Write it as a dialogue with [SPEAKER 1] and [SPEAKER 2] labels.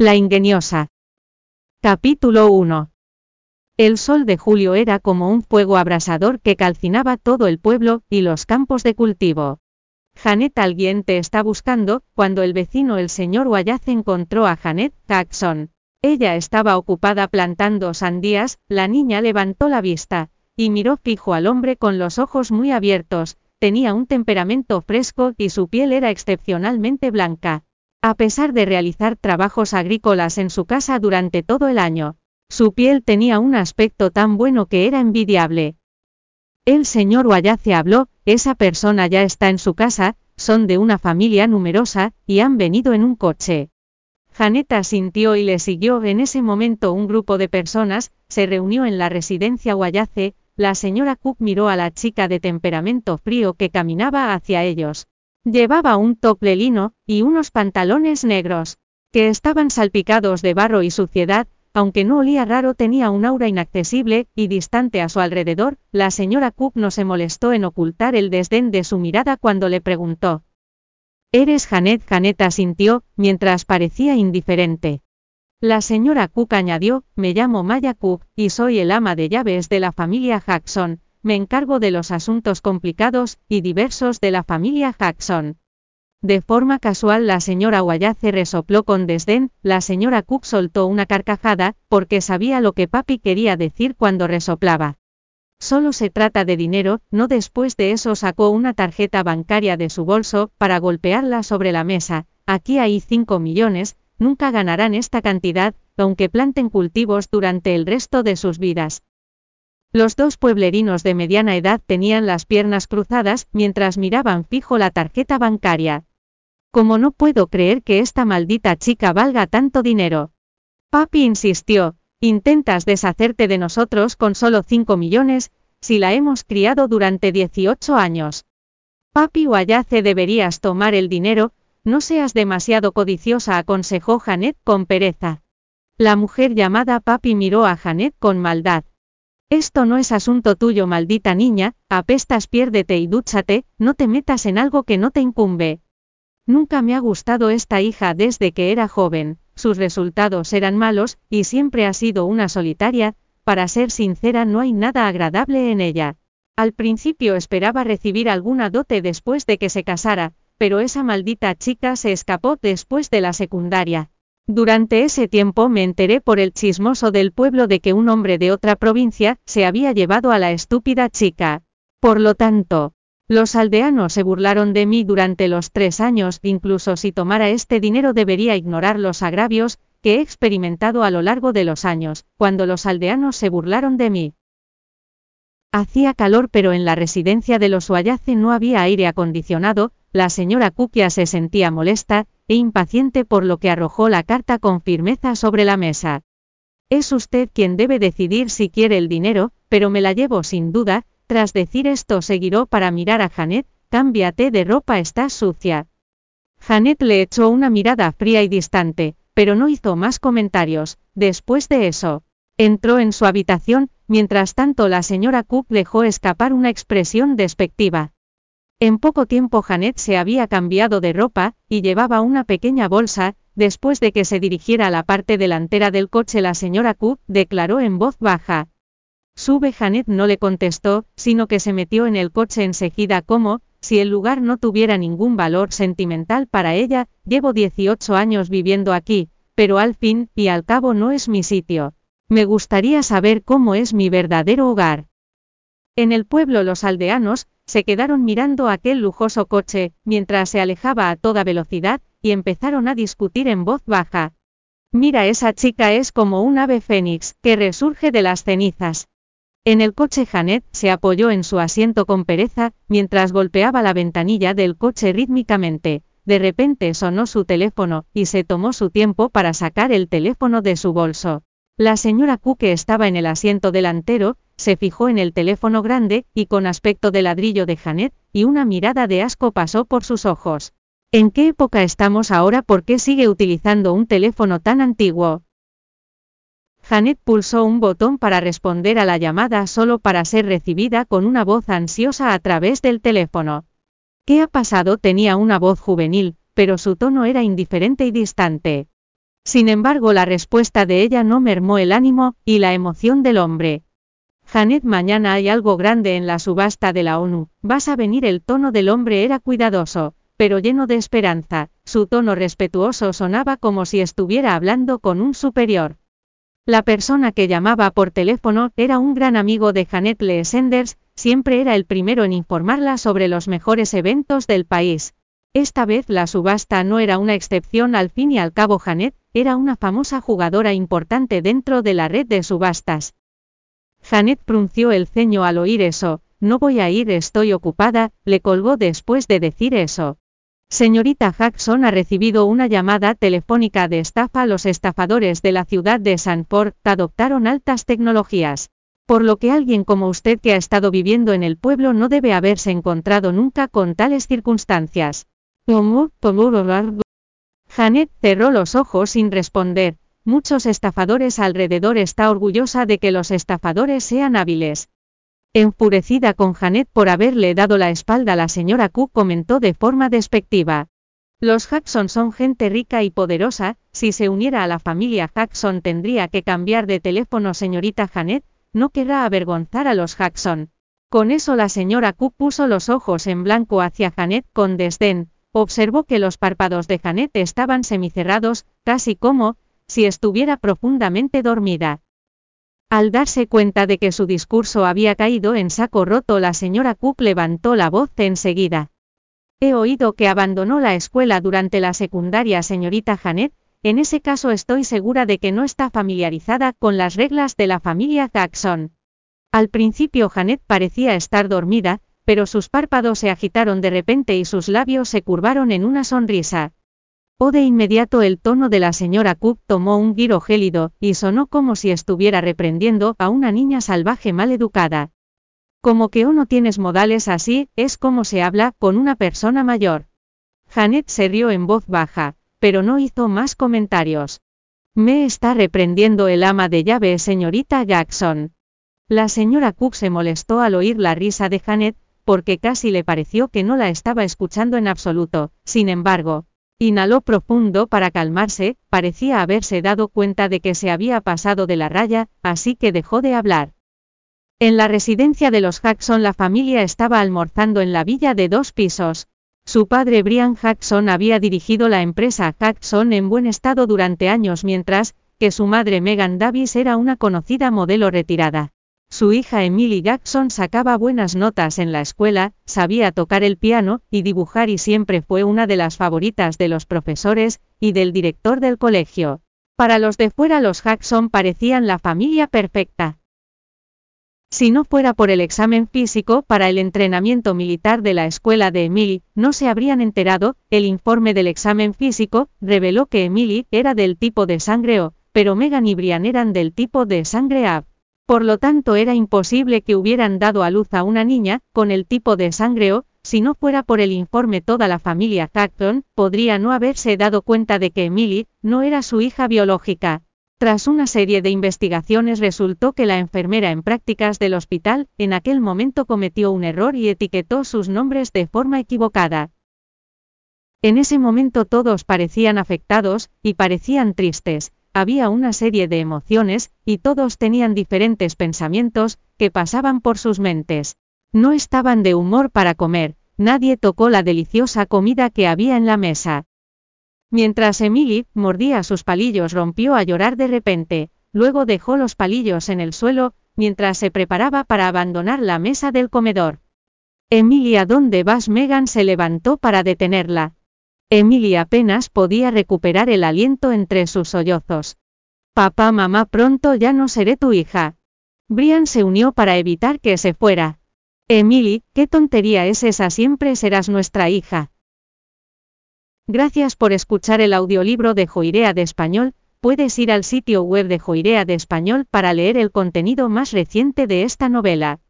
[SPEAKER 1] La ingeniosa. Capítulo 1. El sol de julio era como un fuego abrasador que calcinaba todo el pueblo y los campos de cultivo. Janet alguien te está buscando, cuando el vecino el señor Wallace encontró a Janet Jackson. Ella estaba ocupada plantando sandías, la niña levantó la vista, y miró fijo al hombre con los ojos muy abiertos, tenía un temperamento fresco y su piel era excepcionalmente blanca. A pesar de realizar trabajos agrícolas en su casa durante todo el año, su piel tenía un aspecto tan bueno que era envidiable. El señor Wallace habló, esa persona ya está en su casa, son de una familia numerosa, y han venido en un coche. Janeta sintió y le siguió. En ese momento un grupo de personas, se reunió en la residencia Wallace, la señora Cook miró a la chica de temperamento frío que caminaba hacia ellos. Llevaba un tople lino, y unos pantalones negros, que estaban salpicados de barro y suciedad, aunque no olía raro tenía un aura inaccesible y distante a su alrededor, la señora Cook no se molestó en ocultar el desdén de su mirada cuando le preguntó, ¿Eres Janet? Janet asintió, mientras parecía indiferente. La señora Cook añadió, me llamo Maya Cook, y soy el ama de llaves de la familia Jackson, me encargo de los asuntos complicados y diversos de la familia Jackson. De forma casual la señora Wallace resopló con desdén, la señora Cook soltó una carcajada, porque sabía lo que papi quería decir cuando resoplaba. Solo se trata de dinero, no después de eso sacó una tarjeta bancaria de su bolso, para golpearla sobre la mesa, aquí hay 5 millones, nunca ganarán esta cantidad, aunque planten cultivos durante el resto de sus vidas. Los dos pueblerinos de mediana edad tenían las piernas cruzadas, mientras miraban fijo la tarjeta bancaria. Como no puedo creer que esta maldita chica valga tanto dinero. Papi insistió, Intentas deshacerte de nosotros con solo 5 millones, si la hemos criado durante 18 años. Papi Wayace deberías tomar el dinero, no seas demasiado codiciosa, aconsejó Janet con pereza. La mujer llamada Papi miró a Janet con maldad. Esto no es asunto tuyo, maldita niña, apestas, piérdete y dúchate, no te metas en algo que no te incumbe. Nunca me ha gustado esta hija desde que era joven, sus resultados eran malos, y siempre ha sido una solitaria, para ser sincera no hay nada agradable en ella. Al principio esperaba recibir alguna dote después de que se casara, pero esa maldita chica se escapó después de la secundaria. Durante ese tiempo me enteré por el chismoso del pueblo de que un hombre de otra provincia se había llevado a la estúpida chica. Por lo tanto, los aldeanos se burlaron de mí durante los tres años, incluso si tomara este dinero debería ignorar los agravios que he experimentado a lo largo de los años, cuando los aldeanos se burlaron de mí. Hacía calor pero en la residencia de los Wayace no había aire acondicionado, la señora Kukia se sentía molesta e impaciente por lo que arrojó la carta con firmeza sobre la mesa. Es usted quien debe decidir si quiere el dinero, pero me la llevo sin duda, tras decir esto se para mirar a Janet, cámbiate de ropa, estás sucia. Janet le echó una mirada fría y distante, pero no hizo más comentarios. Después de eso, entró en su habitación, mientras tanto la señora Cook dejó escapar una expresión despectiva. En poco tiempo Janet se había cambiado de ropa, y llevaba una pequeña bolsa, después de que se dirigiera a la parte delantera del coche la señora Cook declaró en voz baja, Sube Janet no le contestó, sino que se metió en el coche enseguida como, si el lugar no tuviera ningún valor sentimental para ella, llevo 18 años viviendo aquí, pero al fin y al cabo no es mi sitio. Me gustaría saber cómo es mi verdadero hogar. En el pueblo los aldeanos, se quedaron mirando aquel lujoso coche, mientras se alejaba a toda velocidad, y empezaron a discutir en voz baja. Mira, esa chica es como un ave fénix, que resurge de las cenizas. En el coche Janet se apoyó en su asiento con pereza, mientras golpeaba la ventanilla del coche rítmicamente. De repente sonó su teléfono, y se tomó su tiempo para sacar el teléfono de su bolso. La señora Cook estaba en el asiento delantero, se fijó en el teléfono grande, y con aspecto de ladrillo de Janet, y una mirada de asco pasó por sus ojos. ¿En qué época estamos ahora? ¿Por qué sigue utilizando un teléfono tan antiguo? Janet pulsó un botón para responder a la llamada solo para ser recibida con una voz ansiosa a través del teléfono. ¿Qué ha pasado? Tenía una voz juvenil, pero su tono era indiferente y distante. Sin embargo, la respuesta de ella no mermó el ánimo y la emoción del hombre. Janet, mañana hay algo grande en la subasta de la ONU. Vas a venir. El tono del hombre era cuidadoso, pero lleno de esperanza. Su tono respetuoso sonaba como si estuviera hablando con un superior. La persona que llamaba por teléfono era un gran amigo de Janet Lee Sanders, siempre era el primero en informarla sobre los mejores eventos del país. Esta vez la subasta no era una excepción, al fin y al cabo Janet era una famosa jugadora importante dentro de la red de subastas. Janet frunció el ceño al oír eso, no voy a ir, estoy ocupada, le colgó después de decir eso. Señorita Jackson ha recibido una llamada telefónica de estafa. Los estafadores de la ciudad de Sanford adoptaron altas tecnologías. Por lo que alguien como usted que ha estado viviendo en el pueblo no debe haberse encontrado nunca con tales circunstancias. Janet cerró los ojos sin responder. Muchos estafadores alrededor está orgullosa de que los estafadores sean hábiles. Enfurecida con Janet por haberle dado la espalda, la señora Cook comentó de forma despectiva. Los Jackson son gente rica y poderosa, si se uniera a la familia Jackson tendría que cambiar de teléfono señorita Janet, no querrá avergonzar a los Jackson. Con eso la señora Cook puso los ojos en blanco hacia Janet con desdén, Observó que los párpados de Janet estaban semicerrados, casi como, si estuviera profundamente dormida. Al darse cuenta de que su discurso había caído en saco roto, la señora Cook levantó la voz enseguida. He oído que abandonó la escuela durante la secundaria, señorita Janet, en ese caso estoy segura de que no está familiarizada con las reglas de la familia Jackson. Al principio Janet parecía estar dormida, pero sus párpados se agitaron de repente y sus labios se curvaron en una sonrisa. O de inmediato el tono de la señora Cook tomó un giro gélido, y sonó como si estuviera reprendiendo a una niña salvaje mal educada. Como que o no tienes modales así, es como se habla con una persona mayor. Janet se rió en voz baja, pero no hizo más comentarios. Me está reprendiendo el ama de llave, señorita Jackson. La señora Cook se molestó al oír la risa de Janet, porque casi le pareció que no la estaba escuchando en absoluto. Sin embargo, inhaló profundo para calmarse, parecía haberse dado cuenta de que se había pasado de la raya, así que dejó de hablar. En la residencia de los Jackson la familia estaba almorzando en la villa de dos pisos. Su padre Brian Jackson había dirigido la empresa Jackson en buen estado durante años mientras que su madre Megan Davis era una conocida modelo retirada. Su hija Emily Jackson sacaba buenas notas en la escuela, sabía tocar el piano y dibujar y siempre fue una de las favoritas de los profesores y del director del colegio. Para los de fuera los Jackson parecían la familia perfecta. Si no fuera por el examen físico para el entrenamiento militar de la escuela de Emily, no se habrían enterado, el informe del examen físico reveló que Emily era del tipo de sangre O, pero Megan y Brian eran del tipo de sangre A. Por lo tanto era imposible que hubieran dado a luz a una niña, con el tipo de sangre O, si no fuera por el informe toda la familia Jackson, podría no haberse dado cuenta de que Emily, no era su hija biológica. Tras una serie de investigaciones resultó que la enfermera en prácticas del hospital, en aquel momento cometió un error y etiquetó sus nombres de forma equivocada. En ese momento todos parecían afectados, y parecían tristes, había una serie de emociones, y todos tenían diferentes pensamientos, que pasaban por sus mentes. No estaban de humor para comer, nadie tocó la deliciosa comida que había en la mesa. Mientras Emily mordía sus palillos rompió a llorar de repente, luego dejó los palillos en el suelo, mientras se preparaba para abandonar la mesa del comedor. Emilia, ¿dónde vas? Megan se levantó para detenerla. Emily apenas podía recuperar el aliento entre sus sollozos. Papá, mamá, pronto ya no seré tu hija. Brian se unió para evitar que se fuera. Emily, ¿qué tontería es esa? Siempre serás nuestra hija. Gracias por escuchar el audiolibro de Joirea de Español. Puedes ir al sitio web de Joirea de Español para leer el contenido más reciente de esta novela.